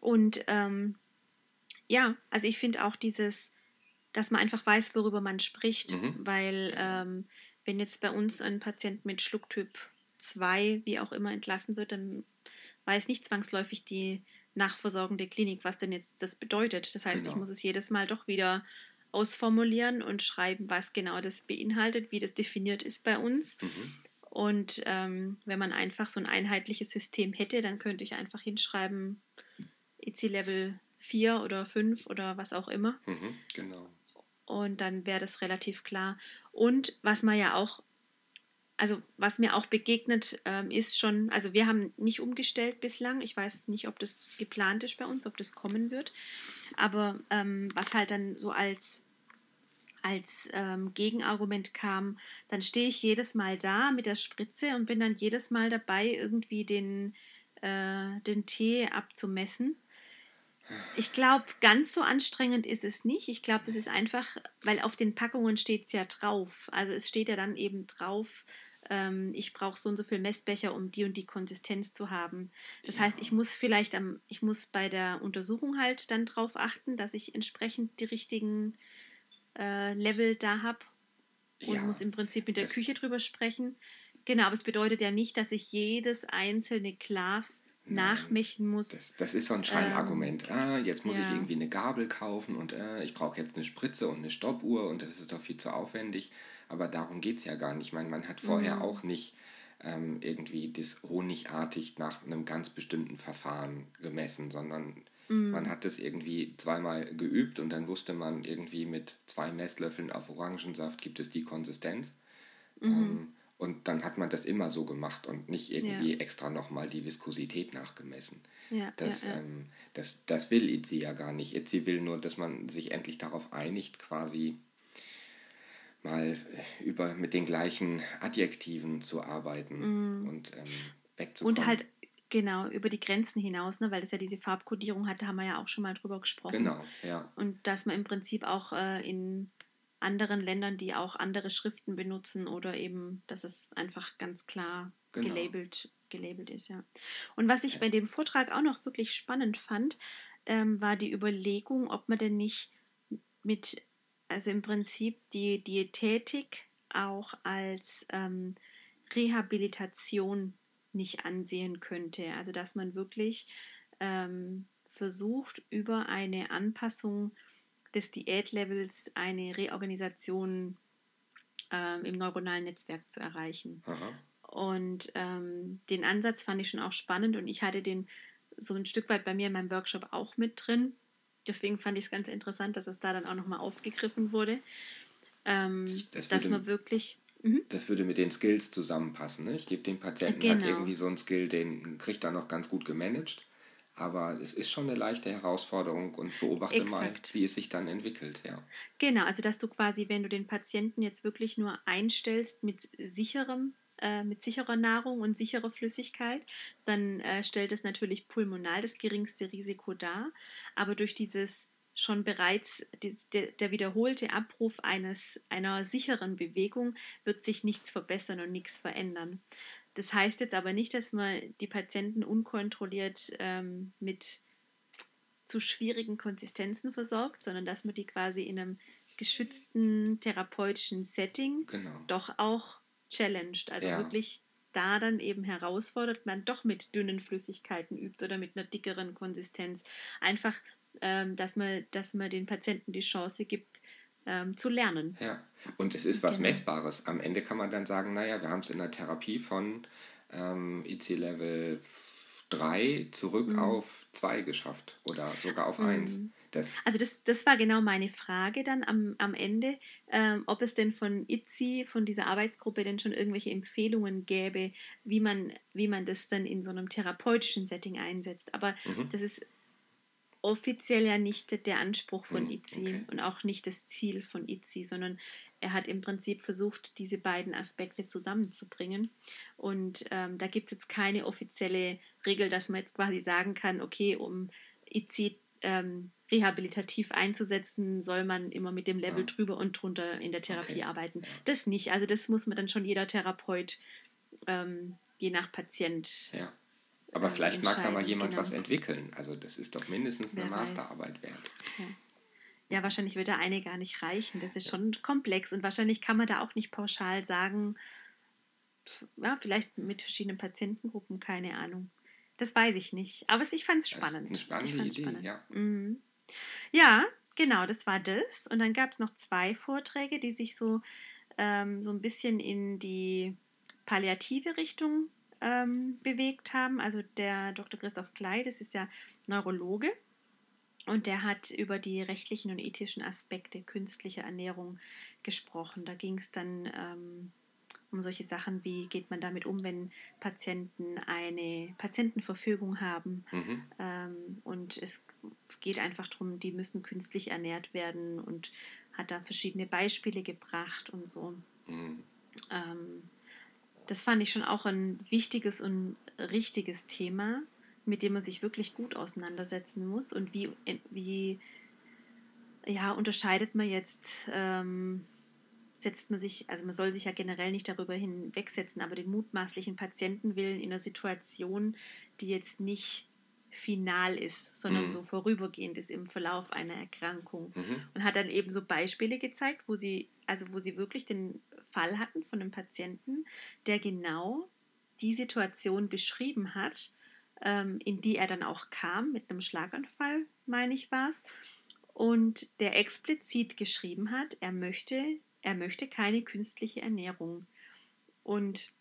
Und ähm, ja, also ich finde auch dieses, dass man einfach weiß, worüber man spricht, mhm. weil ähm, wenn jetzt bei uns ein Patient mit Schlucktyp 2, wie auch immer, entlassen wird, dann weiß nicht zwangsläufig die nachversorgende Klinik, was denn jetzt das bedeutet. Das heißt, genau. ich muss es jedes Mal doch wieder ausformulieren und schreiben, was genau das beinhaltet, wie das definiert ist bei uns. Mhm. Und ähm, wenn man einfach so ein einheitliches System hätte, dann könnte ich einfach hinschreiben, EC Level 4 oder 5 oder was auch immer. Mhm, genau und dann wäre das relativ klar. Und was man ja auch, also was mir auch begegnet ähm, ist schon, also wir haben nicht umgestellt bislang. Ich weiß nicht, ob das geplant ist bei uns, ob das kommen wird. Aber ähm, was halt dann so als als ähm, Gegenargument kam, dann stehe ich jedes Mal da mit der Spritze und bin dann jedes Mal dabei, irgendwie den, äh, den Tee abzumessen. Ich glaube, ganz so anstrengend ist es nicht. Ich glaube, das ist einfach, weil auf den Packungen steht es ja drauf. Also es steht ja dann eben drauf, ähm, ich brauche so und so viel Messbecher, um die und die Konsistenz zu haben. Das ja. heißt, ich muss vielleicht am, ich muss bei der Untersuchung halt dann drauf achten, dass ich entsprechend die richtigen äh, Level da habe und ja, muss im Prinzip mit der Küche drüber sprechen. Genau, aber es bedeutet ja nicht, dass ich jedes einzelne Glas nachmischen muss. Das, das, ist so ein Scheinargument. Ähm, ah, jetzt muss ja. ich irgendwie eine Gabel kaufen und äh, ich brauche jetzt eine Spritze und eine Stoppuhr und das ist doch viel zu aufwendig. Aber darum geht es ja gar nicht. Ich meine, man hat vorher mhm. auch nicht ähm, irgendwie das honigartig nach einem ganz bestimmten Verfahren gemessen, sondern mhm. man hat das irgendwie zweimal geübt und dann wusste man irgendwie mit zwei Messlöffeln auf Orangensaft gibt es die Konsistenz. Mhm. Ähm, und dann hat man das immer so gemacht und nicht irgendwie ja. extra nochmal die Viskosität nachgemessen. Ja, das, ja, ähm, das, das will Itzi ja gar nicht. Itzi will nur, dass man sich endlich darauf einigt, quasi mal über mit den gleichen Adjektiven zu arbeiten mm. und ähm, wegzukommen. Und halt Genau, über die Grenzen hinaus, ne, weil das ja diese Farbkodierung hat, da haben wir ja auch schon mal drüber gesprochen. Genau, ja. Und dass man im Prinzip auch äh, in anderen Ländern, die auch andere Schriften benutzen oder eben, dass es einfach ganz klar genau. gelabelt, gelabelt ist, ja. Und was ich bei dem Vortrag auch noch wirklich spannend fand, ähm, war die Überlegung, ob man denn nicht mit, also im Prinzip die Diätetik auch als ähm, Rehabilitation nicht ansehen könnte. Also dass man wirklich ähm, versucht, über eine Anpassung des Diätlevels eine Reorganisation ähm, im neuronalen Netzwerk zu erreichen. Aha. Und ähm, den Ansatz fand ich schon auch spannend und ich hatte den so ein Stück weit bei mir in meinem Workshop auch mit drin. Deswegen fand ich es ganz interessant, dass es da dann auch nochmal aufgegriffen wurde. Ähm, das, das dass man wirklich. Mhm. Das würde mit den Skills zusammenpassen. Ne? Ich gebe dem Patienten genau. halt irgendwie so einen Skill, den kriegt er noch ganz gut gemanagt. Aber es ist schon eine leichte Herausforderung und beobachte Exakt. mal, wie es sich dann entwickelt. Ja. Genau, also dass du quasi, wenn du den Patienten jetzt wirklich nur einstellst mit sicherem äh, mit sicherer Nahrung und sicherer Flüssigkeit, dann äh, stellt es natürlich pulmonal das geringste Risiko dar. Aber durch dieses schon bereits die, der, der wiederholte Abruf eines, einer sicheren Bewegung wird sich nichts verbessern und nichts verändern. Das heißt jetzt aber nicht, dass man die Patienten unkontrolliert ähm, mit zu schwierigen Konsistenzen versorgt, sondern dass man die quasi in einem geschützten therapeutischen Setting genau. doch auch challenged. Also ja. wirklich da dann eben herausfordert, man doch mit dünnen Flüssigkeiten übt oder mit einer dickeren Konsistenz. Einfach, ähm, dass, man, dass man den Patienten die Chance gibt, ähm, zu lernen. Ja, und es ist was genau. Messbares. Am Ende kann man dann sagen, naja, wir haben es in der Therapie von ähm, IC-Level 3 zurück mhm. auf 2 geschafft oder sogar auf 1. Mhm. Das also das, das war genau meine Frage dann am, am Ende, ähm, ob es denn von ITZI, von dieser Arbeitsgruppe denn schon irgendwelche Empfehlungen gäbe, wie man, wie man das dann in so einem therapeutischen Setting einsetzt. Aber mhm. das ist offiziell ja nicht der Anspruch von mhm, ITZI okay. und auch nicht das Ziel von ITZI, sondern er hat im Prinzip versucht, diese beiden Aspekte zusammenzubringen. Und ähm, da gibt es jetzt keine offizielle Regel, dass man jetzt quasi sagen kann, okay, um ITZI ähm, rehabilitativ einzusetzen, soll man immer mit dem Level ja. drüber und drunter in der Therapie okay. arbeiten. Das nicht. Also das muss man dann schon jeder Therapeut ähm, je nach Patient. Ja. Aber ähm, vielleicht mag da mal jemand genau. was entwickeln. Also das ist doch mindestens eine Wer Masterarbeit weiß. wert. Ja. Ja. wahrscheinlich wird da eine gar nicht reichen. Das ist schon komplex und wahrscheinlich kann man da auch nicht pauschal sagen, ja, vielleicht mit verschiedenen Patientengruppen, keine Ahnung. Das weiß ich nicht. Aber ich fand es spannend. eine spannende Idee, spannend. ja. Mhm. Ja, genau, das war das. Und dann gab es noch zwei Vorträge, die sich so, ähm, so ein bisschen in die palliative Richtung ähm, bewegt haben. Also der Dr. Christoph Klei, das ist ja Neurologe. Und der hat über die rechtlichen und ethischen Aspekte künstlicher Ernährung gesprochen. Da ging es dann ähm, um solche Sachen wie geht man damit um, wenn Patienten eine Patientenverfügung haben. Mhm. Ähm, und es geht einfach darum, die müssen künstlich ernährt werden und hat da verschiedene Beispiele gebracht und so. Mhm. Ähm, das fand ich schon auch ein wichtiges und richtiges Thema, mit dem man sich wirklich gut auseinandersetzen muss. Und wie, wie ja, unterscheidet man jetzt ähm, setzt man sich, also man soll sich ja generell nicht darüber hinwegsetzen, aber den mutmaßlichen Patientenwillen in einer Situation, die jetzt nicht final ist, sondern mhm. so vorübergehend ist im Verlauf einer Erkrankung. Mhm. Und hat dann eben so Beispiele gezeigt, wo sie, also wo sie wirklich den Fall hatten von einem Patienten, der genau die Situation beschrieben hat, in die er dann auch kam, mit einem Schlaganfall, meine ich war es, und der explizit geschrieben hat, er möchte er möchte keine künstliche Ernährung. Und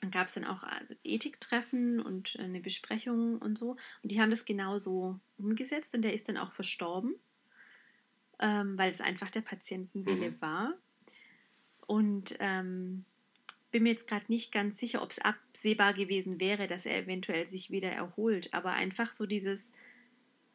dann gab es dann auch also Ethiktreffen und eine Besprechung und so. Und die haben das genauso umgesetzt und der ist dann auch verstorben, ähm, weil es einfach der Patientenwille mhm. war. Und ähm, bin mir jetzt gerade nicht ganz sicher, ob es absehbar gewesen wäre, dass er eventuell sich wieder erholt. Aber einfach so dieses,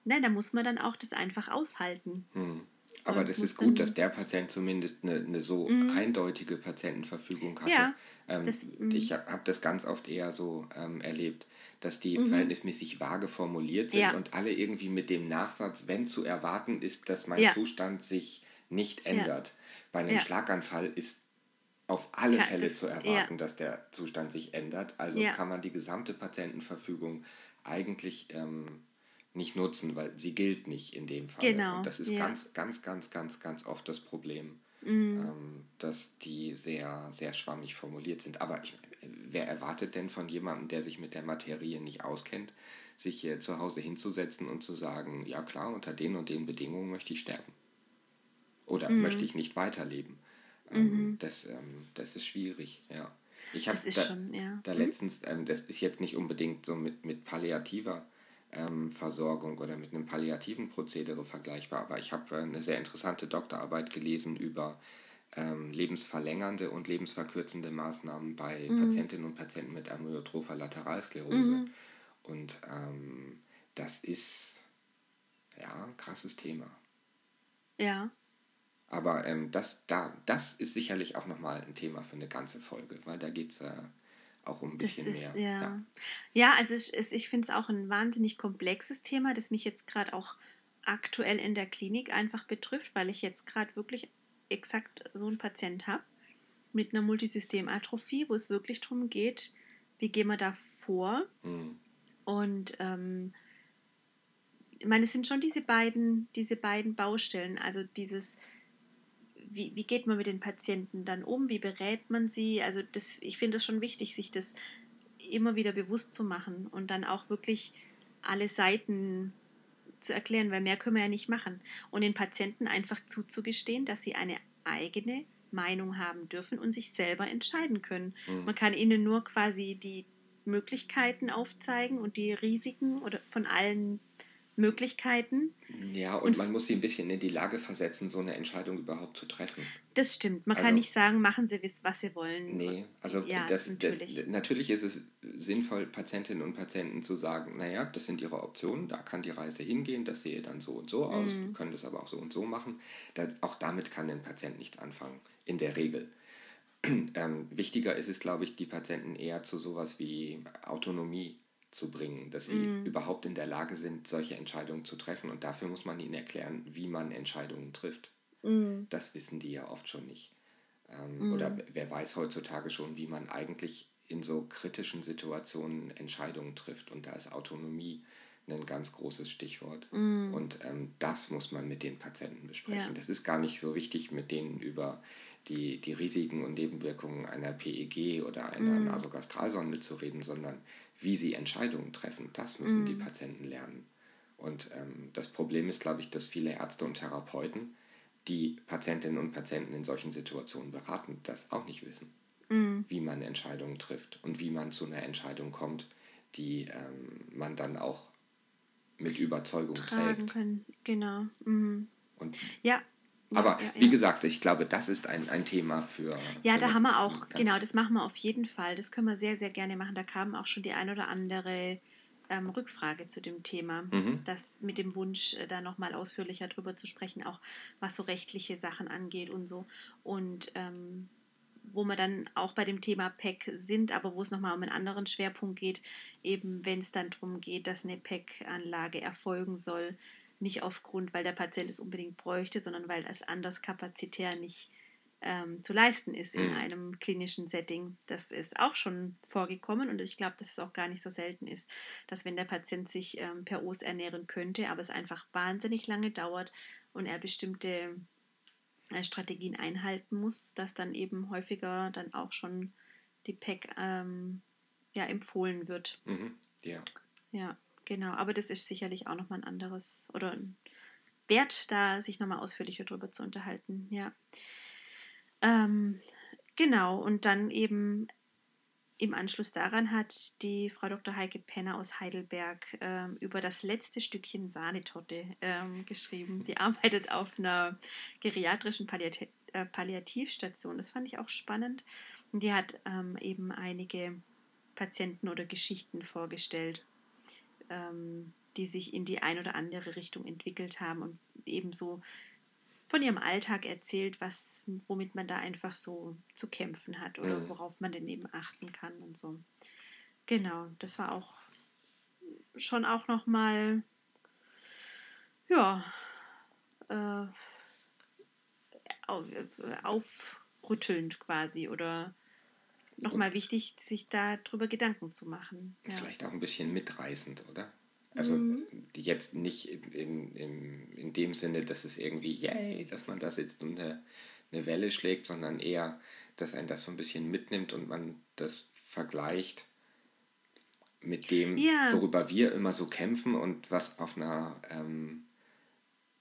nein, da muss man dann auch das einfach aushalten. Mhm. Aber das ist gut, dass der Patient zumindest eine, eine so mhm. eindeutige Patientenverfügung hatte. Ja, ähm, das, mhm. ich habe das ganz oft eher so ähm, erlebt, dass die mhm. verhältnismäßig vage formuliert sind ja. und alle irgendwie mit dem Nachsatz, wenn zu erwarten ist, dass mein ja. Zustand sich nicht ändert. Bei einem Schlaganfall ist auf alle kann, Fälle das, zu erwarten, dass der Zustand sich ändert. Also kann man die gesamte Patientenverfügung eigentlich ähm, nicht nutzen, weil sie gilt nicht in dem Fall. Genau. Und das ist ja. ganz, ganz, ganz, ganz, ganz oft das Problem, mhm. ähm, dass die sehr, sehr schwammig formuliert sind. Aber ich, wer erwartet denn von jemandem, der sich mit der Materie nicht auskennt, sich hier zu Hause hinzusetzen und zu sagen, ja klar, unter den und den Bedingungen möchte ich sterben. Oder mhm. möchte ich nicht weiterleben. Ähm, mhm. das, ähm, das ist schwierig, ja. Ich habe da, schon, ja. da mhm. letztens, ähm, das ist jetzt nicht unbedingt so mit, mit palliativer ähm, Versorgung oder mit einem palliativen Prozedere vergleichbar, aber ich habe äh, eine sehr interessante Doktorarbeit gelesen über ähm, lebensverlängernde und lebensverkürzende Maßnahmen bei mhm. Patientinnen und Patienten mit amyotropher Lateralsklerose. Mhm. Und ähm, das ist ja ein krasses Thema. Ja. Aber ähm, das, da, das ist sicherlich auch nochmal ein Thema für eine ganze Folge, weil da geht es äh, auch um ein bisschen ist, mehr. Ja, ja. ja also es, es, ich finde es auch ein wahnsinnig komplexes Thema, das mich jetzt gerade auch aktuell in der Klinik einfach betrifft, weil ich jetzt gerade wirklich exakt so einen Patient habe mit einer Multisystematrophie, wo es wirklich darum geht, wie gehen wir da vor. Mhm. Und ähm, ich meine, es sind schon diese beiden, diese beiden Baustellen, also dieses wie, wie geht man mit den Patienten dann um? Wie berät man sie? Also das, ich finde es schon wichtig, sich das immer wieder bewusst zu machen und dann auch wirklich alle Seiten zu erklären, weil mehr können wir ja nicht machen. Und den Patienten einfach zuzugestehen, dass sie eine eigene Meinung haben dürfen und sich selber entscheiden können. Mhm. Man kann ihnen nur quasi die Möglichkeiten aufzeigen und die Risiken oder von allen Möglichkeiten. Ja, und, und man muss sie ein bisschen in die Lage versetzen, so eine Entscheidung überhaupt zu treffen. Das stimmt. Man also, kann nicht sagen, machen Sie, was Sie wollen. Nee, also ja, das, natürlich. Das, natürlich ist es sinnvoll, Patientinnen und Patienten zu sagen, naja, das sind Ihre Optionen, da kann die Reise hingehen, das sehe dann so und so aus, mhm. wir können das aber auch so und so machen. Da, auch damit kann ein Patient nichts anfangen, in der Regel. Ähm, wichtiger ist es, glaube ich, die Patienten eher zu sowas wie Autonomie zu bringen, dass sie mm. überhaupt in der Lage sind, solche Entscheidungen zu treffen. Und dafür muss man ihnen erklären, wie man Entscheidungen trifft. Mm. Das wissen die ja oft schon nicht. Ähm, mm. Oder wer weiß heutzutage schon, wie man eigentlich in so kritischen Situationen Entscheidungen trifft. Und da ist Autonomie ein ganz großes Stichwort. Mm. Und ähm, das muss man mit den Patienten besprechen. Ja. Das ist gar nicht so wichtig, mit denen über die, die Risiken und Nebenwirkungen einer PEG oder einer mm. Nasogastralsonde zu reden, sondern wie sie Entscheidungen treffen. Das müssen mm. die Patienten lernen. Und ähm, das Problem ist, glaube ich, dass viele Ärzte und Therapeuten, die Patientinnen und Patienten in solchen Situationen beraten, das auch nicht wissen, mm. wie man Entscheidungen trifft und wie man zu einer Entscheidung kommt, die ähm, man dann auch mit Überzeugung Tragen trägt. Können. Genau. Mhm. Und ja, aber ja, ja, wie gesagt, ich glaube, das ist ein, ein Thema für. Ja, für da haben wir auch, genau, das machen wir auf jeden Fall. Das können wir sehr, sehr gerne machen. Da kam auch schon die ein oder andere ähm, Rückfrage zu dem Thema. Mhm. Das mit dem Wunsch, äh, da nochmal ausführlicher drüber zu sprechen, auch was so rechtliche Sachen angeht und so. Und ähm, wo wir dann auch bei dem Thema PEC sind, aber wo es nochmal um einen anderen Schwerpunkt geht, eben wenn es dann darum geht, dass eine PEC-Anlage erfolgen soll, nicht aufgrund, weil der Patient es unbedingt bräuchte, sondern weil es anders kapazitär nicht ähm, zu leisten ist in mhm. einem klinischen Setting. Das ist auch schon vorgekommen und ich glaube, dass es auch gar nicht so selten ist, dass wenn der Patient sich ähm, per Os ernähren könnte, aber es einfach wahnsinnig lange dauert und er bestimmte äh, Strategien einhalten muss, dass dann eben häufiger dann auch schon die PEC ähm, ja, empfohlen wird. Mhm. Ja. Ja. Genau, aber das ist sicherlich auch nochmal ein anderes oder ein Wert, da sich nochmal ausführlicher drüber zu unterhalten. Ja. Ähm, genau, und dann eben im Anschluss daran hat die Frau Dr. Heike Penner aus Heidelberg ähm, über das letzte Stückchen Sahnetorte ähm, geschrieben. Die arbeitet auf einer geriatrischen Palliat äh, Palliativstation. Das fand ich auch spannend. Und die hat ähm, eben einige Patienten oder Geschichten vorgestellt ähm, die sich in die ein oder andere Richtung entwickelt haben und ebenso von ihrem Alltag erzählt, was, womit man da einfach so zu kämpfen hat oder mhm. worauf man denn eben achten kann und so. Genau, das war auch schon auch nochmal, ja, äh, aufrüttelnd quasi oder nochmal wichtig, sich darüber Gedanken zu machen. Ja. Vielleicht auch ein bisschen mitreißend, oder? Also mhm. jetzt nicht in, in, in dem Sinne, dass es irgendwie, yay, dass man da sitzt und eine, eine Welle schlägt, sondern eher, dass ein das so ein bisschen mitnimmt und man das vergleicht mit dem, ja. worüber wir immer so kämpfen und was auf einer ähm,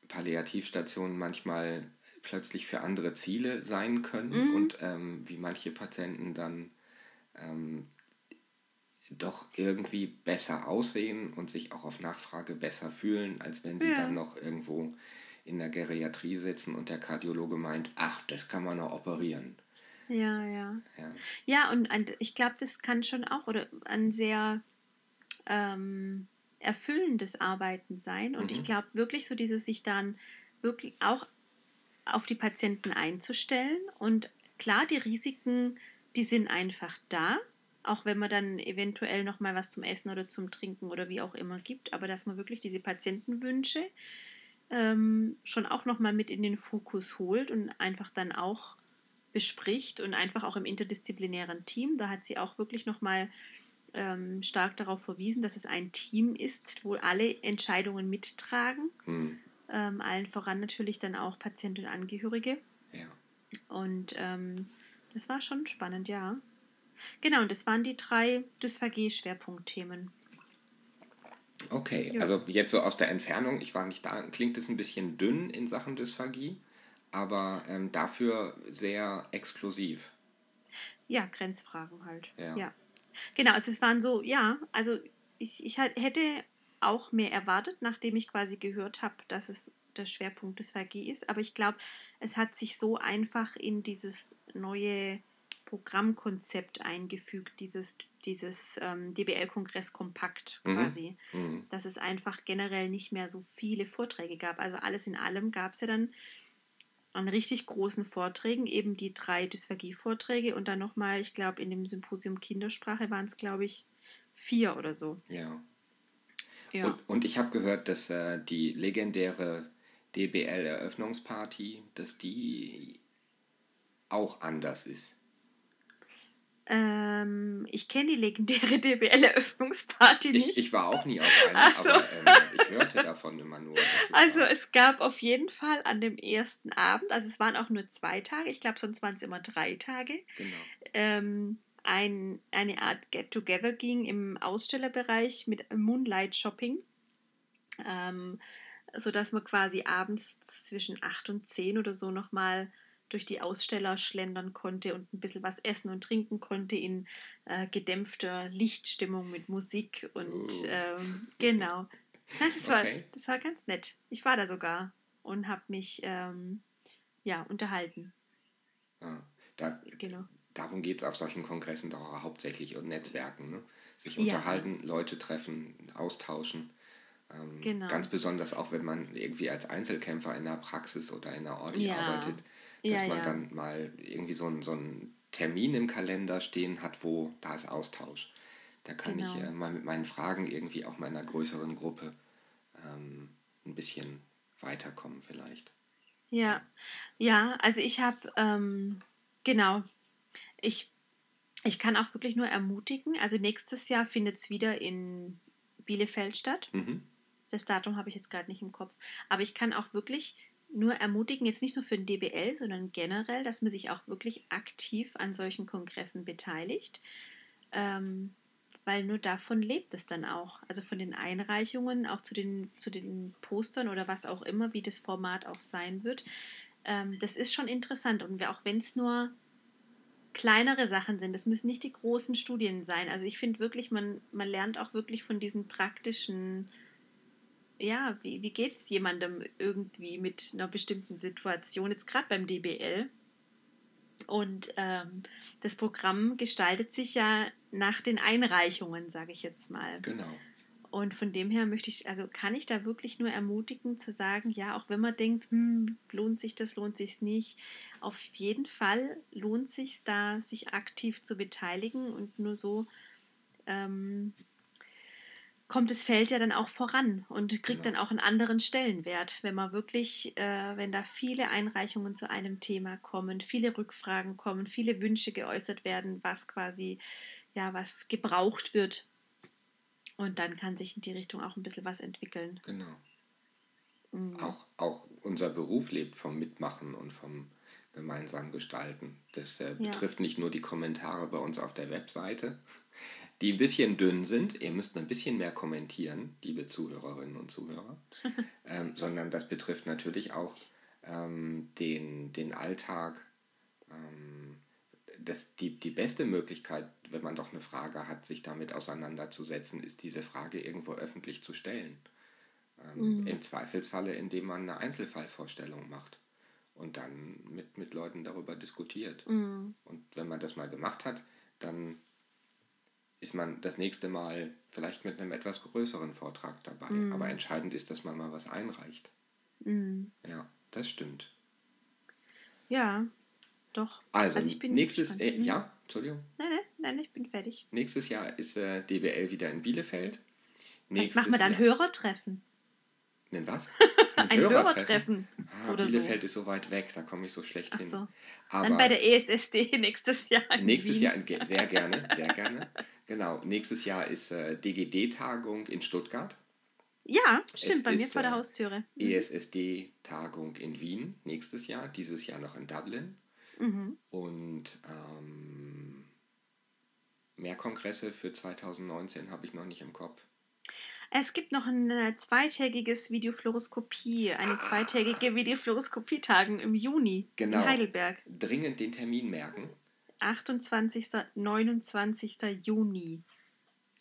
Palliativstation manchmal plötzlich für andere Ziele sein können mhm. und ähm, wie manche Patienten dann ähm, doch irgendwie besser aussehen und sich auch auf Nachfrage besser fühlen, als wenn sie ja. dann noch irgendwo in der Geriatrie sitzen und der Kardiologe meint, ach, das kann man noch operieren. Ja, ja. Ja, ja und ich glaube, das kann schon auch oder ein sehr ähm, erfüllendes Arbeiten sein. Und mhm. ich glaube wirklich so dieses sich dann wirklich auch auf die Patienten einzustellen. Und klar, die Risiken, die sind einfach da. Auch wenn man dann eventuell noch mal was zum Essen oder zum Trinken oder wie auch immer gibt, aber dass man wirklich diese Patientenwünsche ähm, schon auch noch mal mit in den Fokus holt und einfach dann auch bespricht und einfach auch im interdisziplinären Team. Da hat sie auch wirklich noch mal ähm, stark darauf verwiesen, dass es ein Team ist, wo alle Entscheidungen mittragen. Mhm. Ähm, allen voran natürlich dann auch Patienten und Angehörige. Ja. Und ähm, das war schon spannend, ja. Genau, und das waren die drei Dysphagie-Schwerpunktthemen. Okay, ja. also jetzt so aus der Entfernung, ich war nicht da, klingt es ein bisschen dünn in Sachen Dysphagie, aber ähm, dafür sehr exklusiv. Ja, Grenzfragen halt. Ja. ja. Genau, also es waren so, ja, also ich, ich hätte auch mehr erwartet, nachdem ich quasi gehört habe, dass es der Schwerpunkt des VG ist. Aber ich glaube, es hat sich so einfach in dieses neue Programmkonzept eingefügt, dieses, dieses ähm, DBL-Kongress kompakt mhm. quasi, mhm. dass es einfach generell nicht mehr so viele Vorträge gab. Also alles in allem gab es ja dann an richtig großen Vorträgen eben die drei Dysphagie-Vorträge und dann nochmal, ich glaube, in dem Symposium Kindersprache waren es, glaube ich, vier oder so. Ja. Ja. Und, und ich habe gehört, dass äh, die legendäre DBL-Eröffnungsparty, dass die auch anders ist. Ähm, ich kenne die legendäre DBL-Eröffnungsparty nicht. Ich, ich, war auch nie auf einer, so. aber ähm, ich hörte davon immer nur. Also war. es gab auf jeden Fall an dem ersten Abend, also es waren auch nur zwei Tage, ich glaube sonst waren es immer drei Tage, genau. ähm, ein, eine Art Get-Together ging im Ausstellerbereich mit Moonlight Shopping. Ähm, sodass man quasi abends zwischen acht und zehn oder so nochmal durch die Aussteller schlendern konnte und ein bisschen was essen und trinken konnte in äh, gedämpfter Lichtstimmung mit Musik und uh. ähm, genau. das, war, okay. das war ganz nett. Ich war da sogar und habe mich ähm, ja unterhalten. Ah, da, genau. Darum geht es auf solchen Kongressen doch hauptsächlich und Netzwerken. Ne? Sich unterhalten, ja. Leute treffen, austauschen. Ähm, genau. Ganz besonders auch, wenn man irgendwie als Einzelkämpfer in der Praxis oder in der Ordi ja. arbeitet dass ja, man dann mal irgendwie so einen, so einen Termin im Kalender stehen hat, wo da ist Austausch. Da kann genau. ich äh, mal mit meinen Fragen irgendwie auch meiner größeren Gruppe ähm, ein bisschen weiterkommen vielleicht. Ja, ja, also ich habe, ähm, genau, ich, ich kann auch wirklich nur ermutigen, also nächstes Jahr findet es wieder in Bielefeld statt. Mhm. Das Datum habe ich jetzt gerade nicht im Kopf. Aber ich kann auch wirklich nur ermutigen, jetzt nicht nur für den DBL, sondern generell, dass man sich auch wirklich aktiv an solchen Kongressen beteiligt, ähm, weil nur davon lebt es dann auch. Also von den Einreichungen, auch zu den, zu den Postern oder was auch immer, wie das Format auch sein wird. Ähm, das ist schon interessant und auch wenn es nur kleinere Sachen sind, das müssen nicht die großen Studien sein. Also ich finde wirklich, man, man lernt auch wirklich von diesen praktischen ja, wie, wie geht es jemandem irgendwie mit einer bestimmten Situation, jetzt gerade beim DBL? Und ähm, das Programm gestaltet sich ja nach den Einreichungen, sage ich jetzt mal. Genau. Und von dem her möchte ich, also kann ich da wirklich nur ermutigen zu sagen, ja, auch wenn man denkt, hm, lohnt sich das, lohnt sich nicht, auf jeden Fall lohnt sich da, sich aktiv zu beteiligen und nur so ähm, kommt das Feld ja dann auch voran und kriegt genau. dann auch einen anderen Stellenwert, wenn man wirklich, äh, wenn da viele Einreichungen zu einem Thema kommen, viele Rückfragen kommen, viele Wünsche geäußert werden, was quasi, ja, was gebraucht wird. Und dann kann sich in die Richtung auch ein bisschen was entwickeln. Genau. Mhm. Auch, auch unser Beruf lebt vom Mitmachen und vom gemeinsamen Gestalten. Das äh, betrifft ja. nicht nur die Kommentare bei uns auf der Webseite, die ein bisschen dünn sind. Ihr müsst ein bisschen mehr kommentieren, liebe Zuhörerinnen und Zuhörer. ähm, sondern das betrifft natürlich auch ähm, den, den Alltag. Das, die, die beste Möglichkeit, wenn man doch eine Frage hat, sich damit auseinanderzusetzen, ist diese Frage irgendwo öffentlich zu stellen. Ähm, mhm. Im Zweifelsfalle, indem man eine Einzelfallvorstellung macht und dann mit, mit Leuten darüber diskutiert. Mhm. Und wenn man das mal gemacht hat, dann ist man das nächste Mal vielleicht mit einem etwas größeren Vortrag dabei. Mhm. Aber entscheidend ist, dass man mal was einreicht. Mhm. Ja, das stimmt. Ja, doch. Also, also nächstes, äh, ja, mhm. Entschuldigung. Nein, nein, nein, ich bin fertig. Nächstes Jahr ist äh, DBL wieder in Bielefeld. Vielleicht machen wir dann Jahr, Hörertreffen. Nen was? Ein, Ein Hörertreffen. Ah, oder Bielefeld so. ist so weit weg, da komme ich so schlecht Ach hin. So. Aber dann bei der ESSD nächstes Jahr. nächstes Wien. Jahr, sehr gerne, sehr gerne. Genau, nächstes Jahr ist äh, DGD-Tagung in Stuttgart. Ja, stimmt, es bei mir vor der äh, Haustüre. Mhm. ESSD-Tagung in Wien nächstes Jahr, dieses Jahr noch in Dublin. Mhm. Und ähm, mehr Kongresse für 2019 habe ich noch nicht im Kopf. Es gibt noch ein äh, zweitägiges Videofluoroskopie, eine ah. zweitägige Videofluoroskopie-Tagung im Juni genau. in Heidelberg. Dringend den Termin merken. 28. 29. Juni.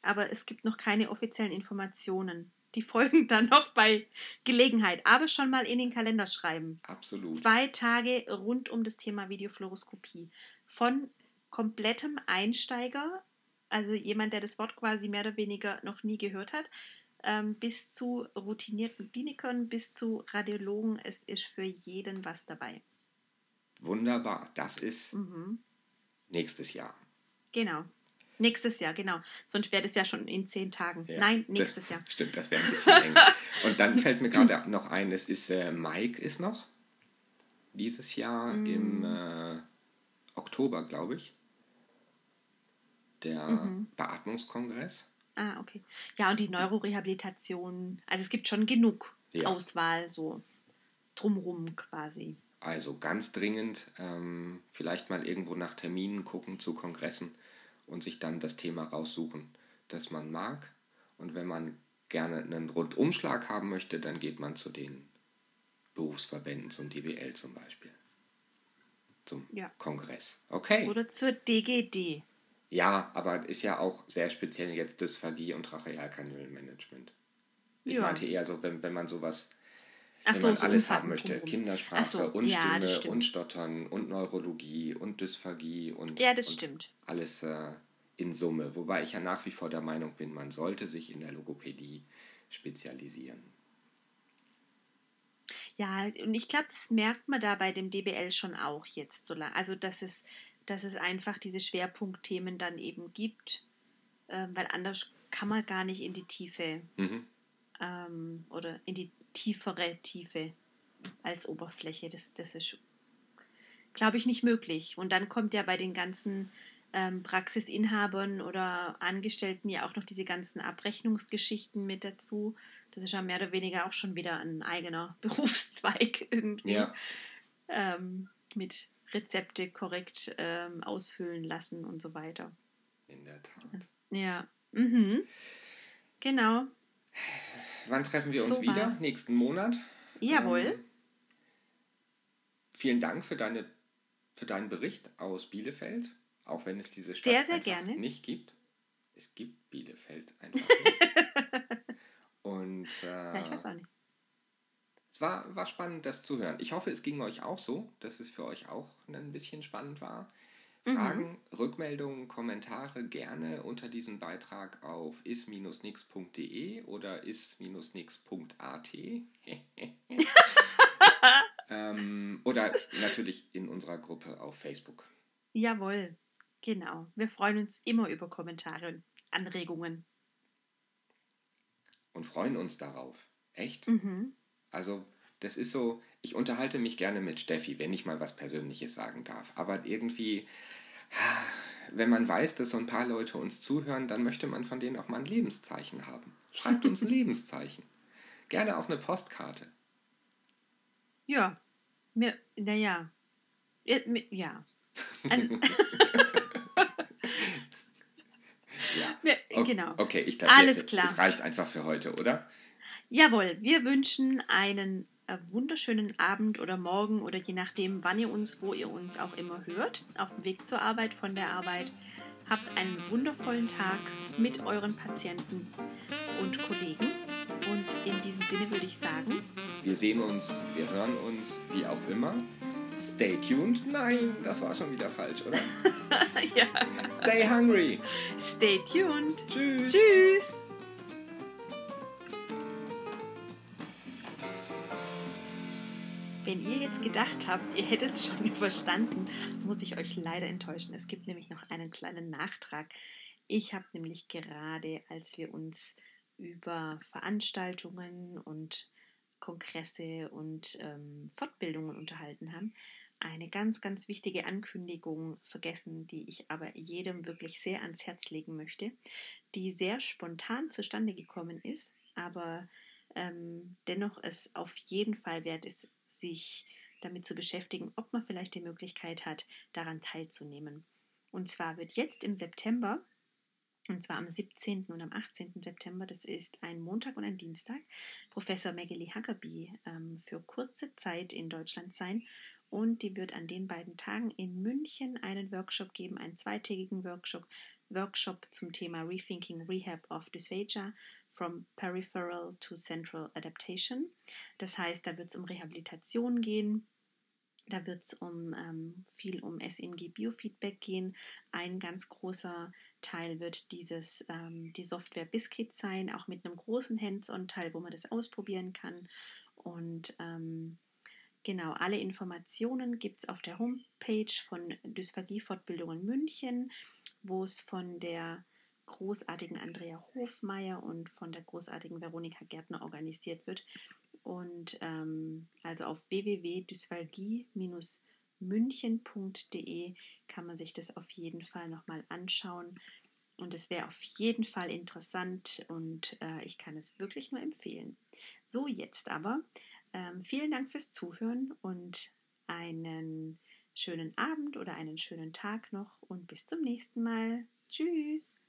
Aber es gibt noch keine offiziellen Informationen. Die folgen dann noch bei Gelegenheit, aber schon mal in den Kalender schreiben. Absolut. Zwei Tage rund um das Thema Videofluoroskopie. Von komplettem Einsteiger, also jemand, der das Wort quasi mehr oder weniger noch nie gehört hat, ähm, bis zu routinierten Klinikern, bis zu Radiologen. Es ist für jeden was dabei. Wunderbar. Das ist mhm. nächstes Jahr. Genau. Nächstes Jahr, genau. Sonst wäre das ja schon in zehn Tagen. Ja, Nein, nächstes das, Jahr. Stimmt, das wäre ein bisschen eng. Und dann fällt mir gerade noch ein, es ist äh, Mike ist noch dieses Jahr mm. im äh, Oktober, glaube ich. Der mhm. Beatmungskongress. Ah, okay. Ja, und die Neurorehabilitation. Also es gibt schon genug ja. Auswahl, so drumrum quasi. Also ganz dringend ähm, vielleicht mal irgendwo nach Terminen gucken zu Kongressen und sich dann das Thema raussuchen, das man mag. Und wenn man gerne einen Rundumschlag haben möchte, dann geht man zu den Berufsverbänden, zum DBL zum Beispiel. Zum ja. Kongress. Okay. Oder zur DGD. Ja, aber ist ja auch sehr speziell jetzt Dysphagie und Trachealkanülenmanagement. Ich ja. meinte eher so, wenn, wenn man sowas, Ach wenn so, man so alles haben möchte, drumherum. Kindersprache so, und ja, Stimme und Stottern und Neurologie und Dysphagie und, ja, das und stimmt. alles äh, in Summe. Wobei ich ja nach wie vor der Meinung bin, man sollte sich in der Logopädie spezialisieren. Ja, und ich glaube, das merkt man da bei dem DBL schon auch jetzt so lange. Also, dass es, dass es einfach diese Schwerpunktthemen dann eben gibt, äh, weil anders kann man gar nicht in die Tiefe mhm. ähm, oder in die tiefere Tiefe als Oberfläche. Das, das ist, glaube ich, nicht möglich. Und dann kommt ja bei den ganzen ähm, Praxisinhabern oder Angestellten ja auch noch diese ganzen Abrechnungsgeschichten mit dazu. Das ist ja mehr oder weniger auch schon wieder ein eigener Berufszweig irgendwie. Ja. Ähm, mit Rezepte korrekt ähm, ausfüllen lassen und so weiter. In der Tat. Ja. Mhm. Genau. Wann treffen wir uns so wieder? War's. Nächsten Monat? Jawohl. Ähm, vielen Dank für, deine, für deinen Bericht aus Bielefeld. Auch wenn es diese Stadt sehr, sehr gerne. nicht gibt. Es gibt Bielefeld einfach nicht. Und äh, ja, ich weiß auch nicht. Es war, war spannend, das zu hören. Ich hoffe, es ging euch auch so, dass es für euch auch ein bisschen spannend war. Fragen, mhm. Rückmeldungen, Kommentare gerne unter diesem Beitrag auf is-nix.de oder is-nix.at. ähm, oder natürlich in unserer Gruppe auf Facebook. Jawohl. Genau. Wir freuen uns immer über Kommentare und Anregungen. Und freuen uns darauf. Echt? Mhm. Also, das ist so, ich unterhalte mich gerne mit Steffi, wenn ich mal was Persönliches sagen darf. Aber irgendwie, wenn man weiß, dass so ein paar Leute uns zuhören, dann möchte man von denen auch mal ein Lebenszeichen haben. Schreibt uns ein Lebenszeichen. Gerne auch eine Postkarte. Ja. Mir, naja. Ja. Ein Ja. Okay, genau. Okay, ich glaube, Alles klar. Es reicht einfach für heute, oder? Jawohl, wir wünschen einen wunderschönen Abend oder Morgen oder je nachdem, wann ihr uns, wo ihr uns auch immer hört, auf dem Weg zur Arbeit, von der Arbeit. Habt einen wundervollen Tag mit euren Patienten und Kollegen. Und in diesem Sinne würde ich sagen, wir sehen uns, wir hören uns, wie auch immer. Stay tuned. Nein, das war schon wieder falsch, oder? ja. Stay hungry. Stay tuned. Tschüss. Tschüss. Wenn ihr jetzt gedacht habt, ihr hättet es schon verstanden, muss ich euch leider enttäuschen. Es gibt nämlich noch einen kleinen Nachtrag. Ich habe nämlich gerade, als wir uns über Veranstaltungen und Kongresse und ähm, Fortbildungen unterhalten haben, eine ganz, ganz wichtige Ankündigung vergessen, die ich aber jedem wirklich sehr ans Herz legen möchte, die sehr spontan zustande gekommen ist, aber ähm, dennoch es auf jeden Fall wert ist, sich damit zu beschäftigen, ob man vielleicht die Möglichkeit hat, daran teilzunehmen. Und zwar wird jetzt im September und zwar am 17. und am 18. September, das ist ein Montag und ein Dienstag, Professor Megeli Huckabee ähm, für kurze Zeit in Deutschland sein. Und die wird an den beiden Tagen in München einen Workshop geben, einen zweitägigen Workshop, Workshop zum Thema Rethinking Rehab of Dysphagia from Peripheral to Central Adaptation. Das heißt, da wird es um Rehabilitation gehen, da wird es um ähm, viel um SMG Biofeedback gehen. Ein ganz großer Teil wird dieses ähm, die Software Biscuit sein, auch mit einem großen Hands-on-Teil, wo man das ausprobieren kann. Und ähm, genau, alle Informationen gibt es auf der Homepage von Dysphagie-Fortbildungen München, wo es von der großartigen Andrea Hofmeier und von der großartigen Veronika Gärtner organisiert wird. Und ähm, also auf www.dysphagie-münchen.de kann man sich das auf jeden Fall nochmal anschauen. Und es wäre auf jeden Fall interessant und äh, ich kann es wirklich nur empfehlen. So, jetzt aber. Ähm, vielen Dank fürs Zuhören und einen schönen Abend oder einen schönen Tag noch und bis zum nächsten Mal. Tschüss.